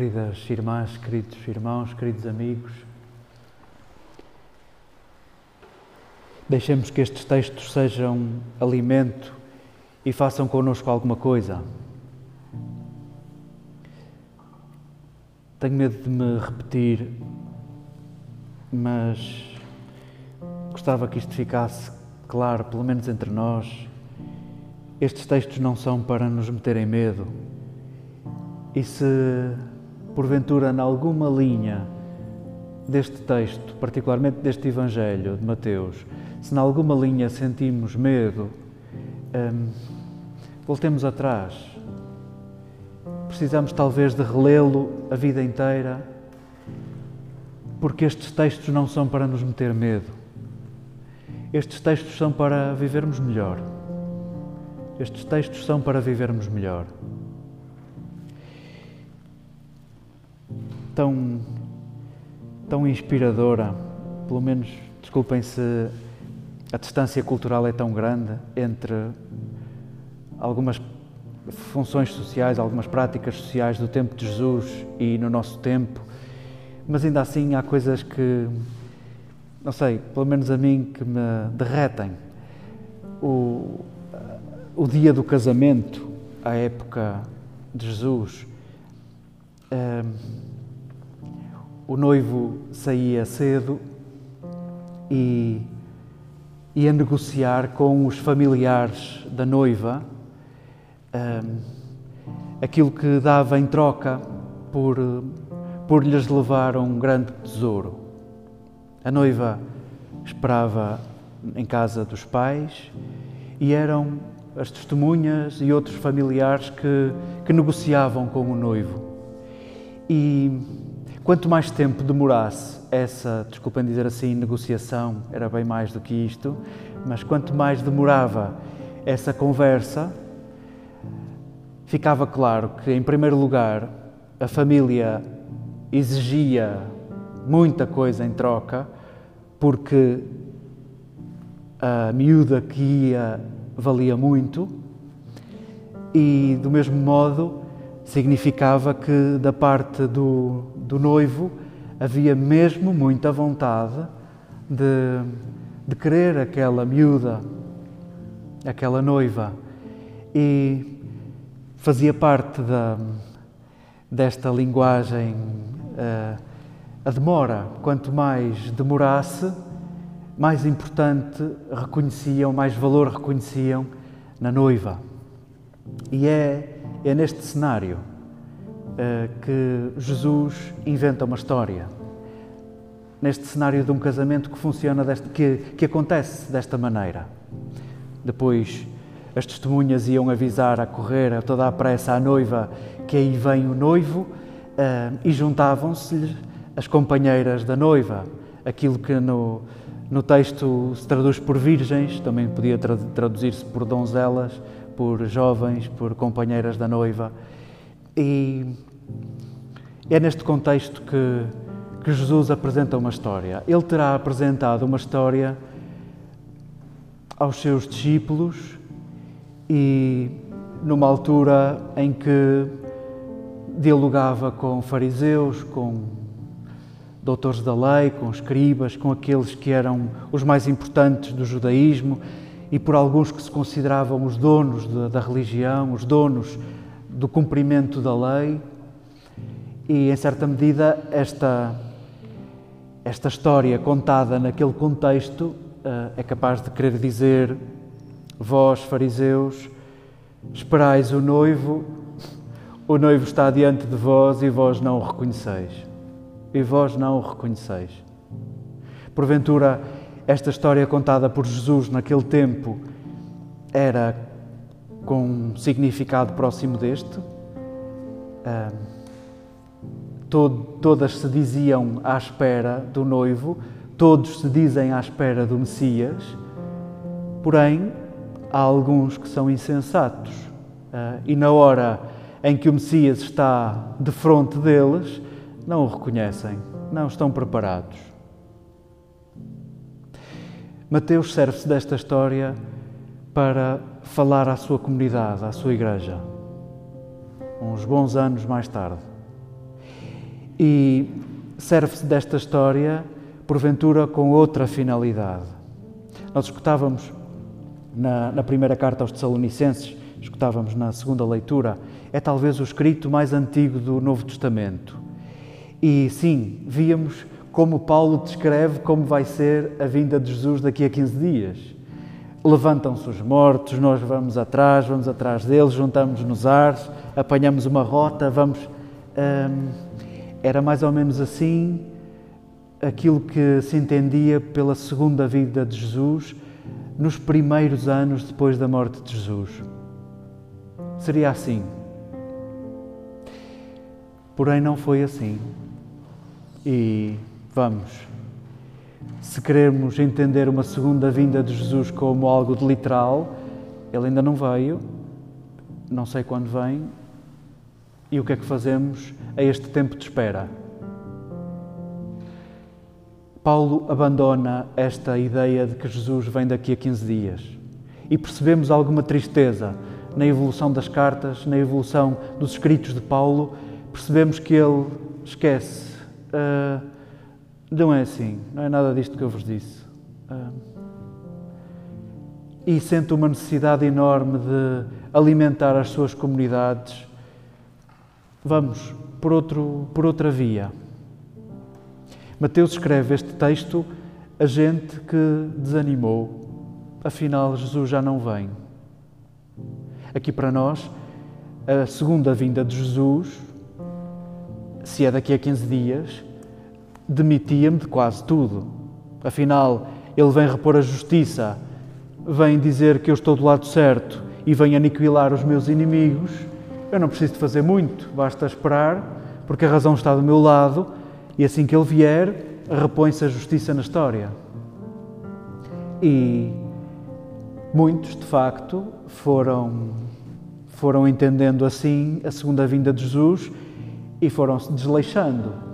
queridas irmãs, queridos irmãos, queridos amigos. Deixemos que estes textos sejam alimento e façam connosco alguma coisa. Tenho medo de me repetir, mas gostava que isto ficasse claro, pelo menos entre nós. Estes textos não são para nos meterem medo. E se porventura, em alguma linha deste texto, particularmente deste Evangelho de Mateus, se em alguma linha sentimos medo, hum, voltemos atrás. Precisamos talvez de relê-lo a vida inteira, porque estes textos não são para nos meter medo. Estes textos são para vivermos melhor. Estes textos são para vivermos melhor. Tão, tão inspiradora, pelo menos, desculpem se a distância cultural é tão grande entre algumas funções sociais, algumas práticas sociais do tempo de Jesus e no nosso tempo, mas ainda assim há coisas que não sei, pelo menos a mim, que me derretem. O, o dia do casamento, a época de Jesus, um, o noivo saía cedo e ia negociar com os familiares da noiva um, aquilo que dava em troca por, por lhes levar um grande tesouro. A noiva esperava em casa dos pais e eram as testemunhas e outros familiares que, que negociavam com o noivo. E quanto mais tempo demorasse essa, desculpem dizer assim, negociação, era bem mais do que isto, mas quanto mais demorava essa conversa, ficava claro que, em primeiro lugar, a família exigia muita coisa em troca, porque a miúda que ia valia muito e, do mesmo modo, significava que da parte do, do noivo havia mesmo muita vontade de, de querer aquela miúda, aquela noiva. E fazia parte da, desta linguagem. Uh, a demora, quanto mais demorasse, mais importante reconheciam, mais valor reconheciam na noiva. E é, é neste cenário uh, que Jesus inventa uma história. Neste cenário de um casamento que funciona, deste, que, que acontece desta maneira. Depois, as testemunhas iam avisar a correr a toda a pressa à noiva que aí vem o noivo uh, e juntavam-se as companheiras da noiva, aquilo que no, no texto se traduz por virgens, também podia traduzir-se por donzelas, por jovens, por companheiras da noiva. E é neste contexto que, que Jesus apresenta uma história. Ele terá apresentado uma história aos seus discípulos e numa altura em que dialogava com fariseus, com doutores da lei, com escribas, com aqueles que eram os mais importantes do judaísmo e por alguns que se consideravam os donos da religião, os donos do cumprimento da lei. E, em certa medida, esta, esta história contada naquele contexto uh, é capaz de querer dizer: Vós, fariseus, esperais o noivo, o noivo está diante de vós e vós não o reconheceis e vós não o reconheceis. Porventura, esta história contada por Jesus naquele tempo era com um significado próximo deste? Todas se diziam à espera do noivo, todos se dizem à espera do Messias, porém, há alguns que são insensatos ah, e na hora em que o Messias está de frente deles, não o reconhecem, não estão preparados. Mateus serve-se desta história para falar à sua comunidade, à sua igreja, uns bons anos mais tarde. e serve-se desta história, porventura, com outra finalidade. Nós escutávamos na, na primeira carta aos Tessalonicenses, escutávamos na segunda leitura, é talvez o escrito mais antigo do Novo Testamento. E sim, víamos como Paulo descreve como vai ser a vinda de Jesus daqui a 15 dias. Levantam-se os mortos, nós vamos atrás, vamos atrás deles, juntamos nos ares, apanhamos uma rota, vamos. Hum, era mais ou menos assim aquilo que se entendia pela segunda vida de Jesus nos primeiros anos depois da morte de Jesus. Seria assim. Porém, não foi assim. E vamos, se queremos entender uma segunda vinda de Jesus como algo de literal, ele ainda não veio, não sei quando vem, e o que é que fazemos a este tempo de espera? Paulo abandona esta ideia de que Jesus vem daqui a 15 dias e percebemos alguma tristeza na evolução das cartas, na evolução dos escritos de Paulo, percebemos que ele esquece. Uh, não é assim, não é nada disto que eu vos disse. E sente uma necessidade enorme de alimentar as suas comunidades. Vamos por, outro, por outra via. Mateus escreve este texto a gente que desanimou, afinal Jesus já não vem. Aqui para nós, a segunda vinda de Jesus, se é daqui a 15 dias, demitia-me de quase tudo. Afinal, ele vem repor a justiça, vem dizer que eu estou do lado certo e vem aniquilar os meus inimigos. Eu não preciso de fazer muito, basta esperar, porque a razão está do meu lado e assim que ele vier, repõe-se a justiça na história. E muitos, de facto, foram, foram entendendo assim a segunda vinda de Jesus e foram se desleixando.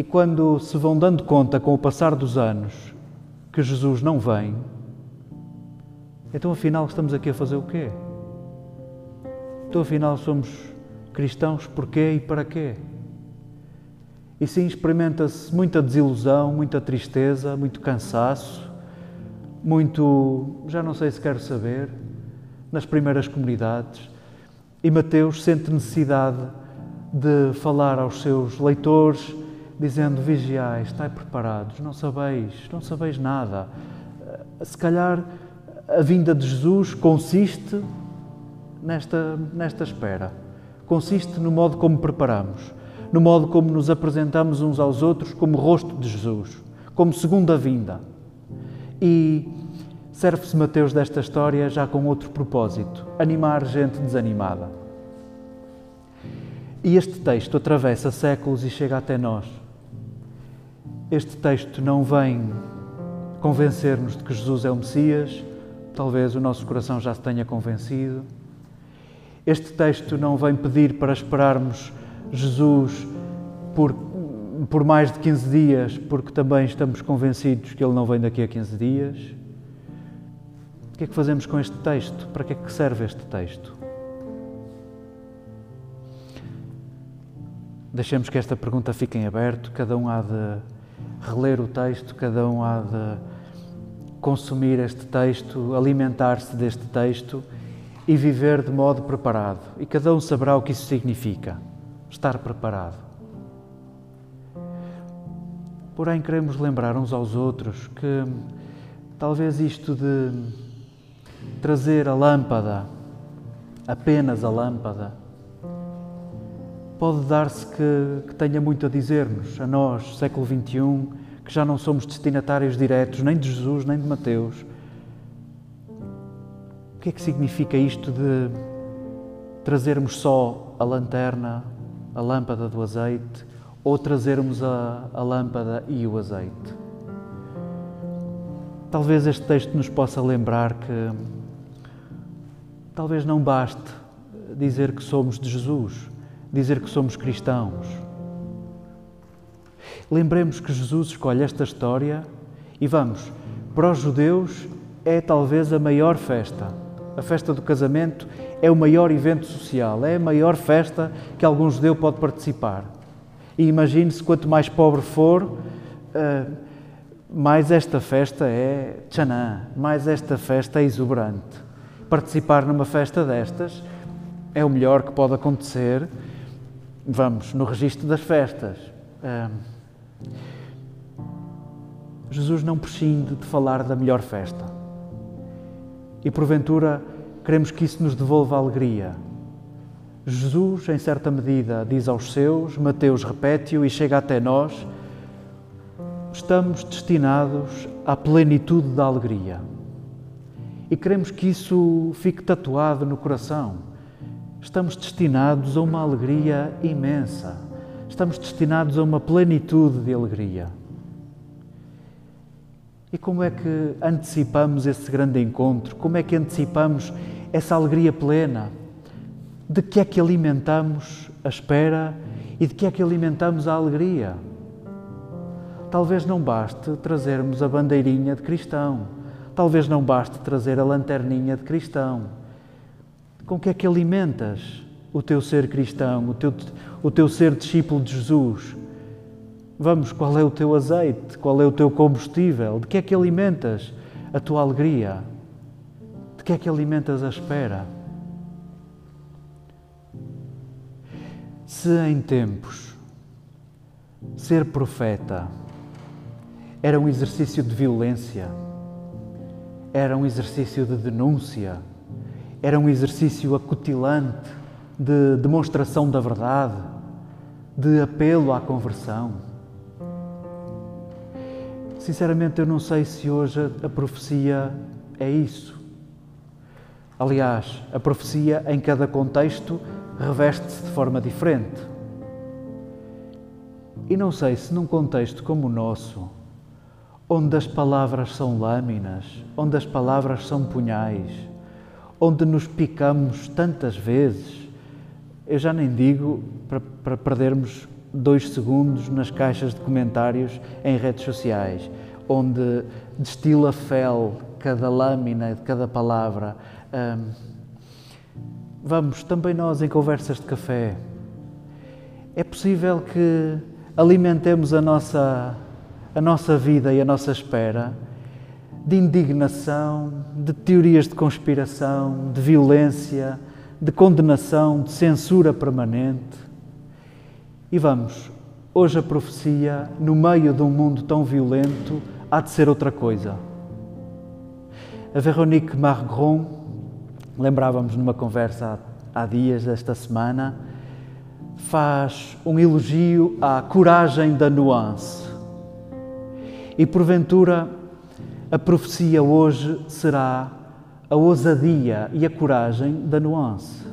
E quando se vão dando conta com o passar dos anos que Jesus não vem, então afinal estamos aqui a fazer o quê? Então afinal somos cristãos porquê e para quê? E sim, experimenta-se muita desilusão, muita tristeza, muito cansaço, muito. já não sei se quero saber, nas primeiras comunidades. E Mateus sente necessidade de falar aos seus leitores, dizendo: Vigiai, estai preparados, não sabeis, não sabeis nada. Se calhar a vinda de Jesus consiste nesta, nesta espera, consiste no modo como preparamos no modo como nos apresentamos uns aos outros como rosto de Jesus, como segunda vinda. E serve-se Mateus desta história já com outro propósito: animar gente desanimada. E este texto atravessa séculos e chega até nós. Este texto não vem convencer-nos de que Jesus é o Messias, talvez o nosso coração já se tenha convencido. Este texto não vem pedir para esperarmos Jesus por, por mais de 15 dias, porque também estamos convencidos que Ele não vem daqui a 15 dias. O que é que fazemos com este texto? Para que é que serve este texto? Deixemos que esta pergunta fique em aberto, cada um há de reler o texto, cada um há de consumir este texto, alimentar-se deste texto e viver de modo preparado. E cada um saberá o que isso significa estar preparado. Porém, queremos lembrar uns aos outros que talvez isto de trazer a lâmpada, apenas a lâmpada, pode dar-se que, que, tenha muito a dizer-nos, a nós, século XXI, que já não somos destinatários diretos nem de Jesus nem de Mateus. O que é que significa isto de trazermos só a lanterna, a lâmpada do azeite ou trazermos a, a lâmpada e o azeite. Talvez este texto nos possa lembrar que talvez não baste dizer que somos de Jesus, dizer que somos cristãos. Lembremos que Jesus escolhe esta história e vamos, para os judeus é talvez a maior festa. A festa do casamento é o maior evento social, é a maior festa que algum judeu pode participar. E imagine-se, quanto mais pobre for, eh, mais esta festa é tchanã, mais esta festa é exuberante. Participar numa festa destas é o melhor que pode acontecer, vamos, no registro das festas. Jesus não prescinde de falar da melhor festa. E porventura queremos que isso nos devolva alegria. Jesus, em certa medida, diz aos seus, Mateus repete-o e chega até nós, estamos destinados à plenitude da alegria. E queremos que isso fique tatuado no coração. Estamos destinados a uma alegria imensa. Estamos destinados a uma plenitude de alegria. E como é que antecipamos esse grande encontro? Como é que antecipamos essa alegria plena? De que é que alimentamos a espera e de que é que alimentamos a alegria? Talvez não baste trazermos a bandeirinha de cristão, talvez não baste trazer a lanterninha de cristão. Com que é que alimentas o teu ser cristão, o teu, o teu ser discípulo de Jesus? Vamos, qual é o teu azeite? Qual é o teu combustível? De que é que alimentas a tua alegria? De que é que alimentas a espera? Se em tempos ser profeta era um exercício de violência, era um exercício de denúncia, era um exercício acutilante de demonstração da verdade, de apelo à conversão Sinceramente, eu não sei se hoje a profecia é isso. Aliás, a profecia em cada contexto reveste-se de forma diferente. E não sei se num contexto como o nosso, onde as palavras são lâminas, onde as palavras são punhais, onde nos picamos tantas vezes, eu já nem digo para, para perdermos dois segundos nas caixas de comentários em redes sociais, onde destila fel cada lâmina de cada palavra. vamos, também nós em conversas de café. É possível que alimentemos a nossa, a nossa vida e a nossa espera de indignação, de teorias de conspiração, de violência, de condenação, de censura permanente e vamos, hoje a profecia, no meio de um mundo tão violento, há de ser outra coisa. A Veronique Margron, lembrávamos numa conversa há, há dias desta semana, faz um elogio à coragem da nuance. E porventura, a profecia hoje será a ousadia e a coragem da nuance.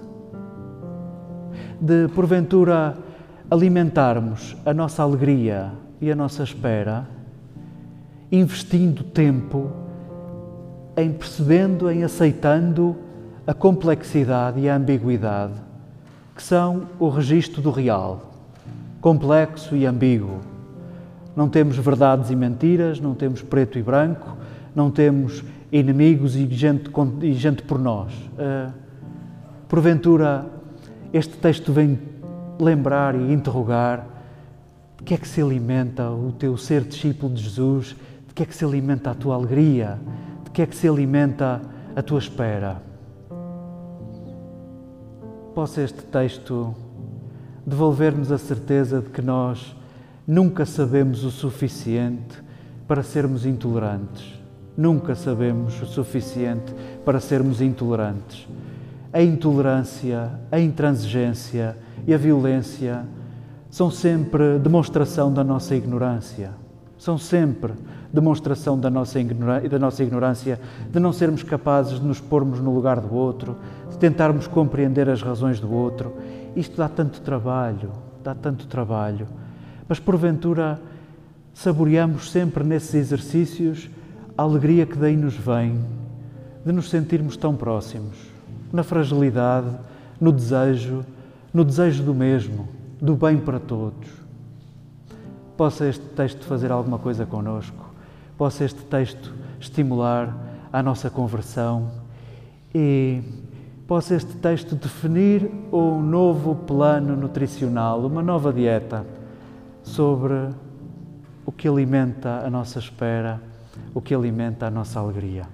De porventura alimentarmos a nossa alegria e a nossa espera, investindo tempo em percebendo, em aceitando a complexidade e a ambiguidade que são o registro do real, complexo e ambíguo. Não temos verdades e mentiras, não temos preto e branco, não temos inimigos e gente, e gente por nós. Uh, porventura, este texto vem lembrar e interrogar de que é que se alimenta o teu ser discípulo de Jesus, de que é que se alimenta a tua alegria, de que é que se alimenta a tua espera. Possa este texto devolver-nos a certeza de que nós nunca sabemos o suficiente para sermos intolerantes. Nunca sabemos o suficiente para sermos intolerantes. A intolerância, a intransigência, e a violência são sempre demonstração da nossa ignorância. São sempre demonstração da nossa, da nossa ignorância, de não sermos capazes de nos pormos no lugar do outro, de tentarmos compreender as razões do outro. Isto dá tanto trabalho, dá tanto trabalho. Mas porventura saboreamos sempre nesses exercícios a alegria que daí nos vem, de nos sentirmos tão próximos, na fragilidade, no desejo, no desejo do mesmo, do bem para todos. Possa este texto fazer alguma coisa conosco, possa este texto estimular a nossa conversão. E possa este texto definir um novo plano nutricional, uma nova dieta sobre o que alimenta a nossa espera, o que alimenta a nossa alegria.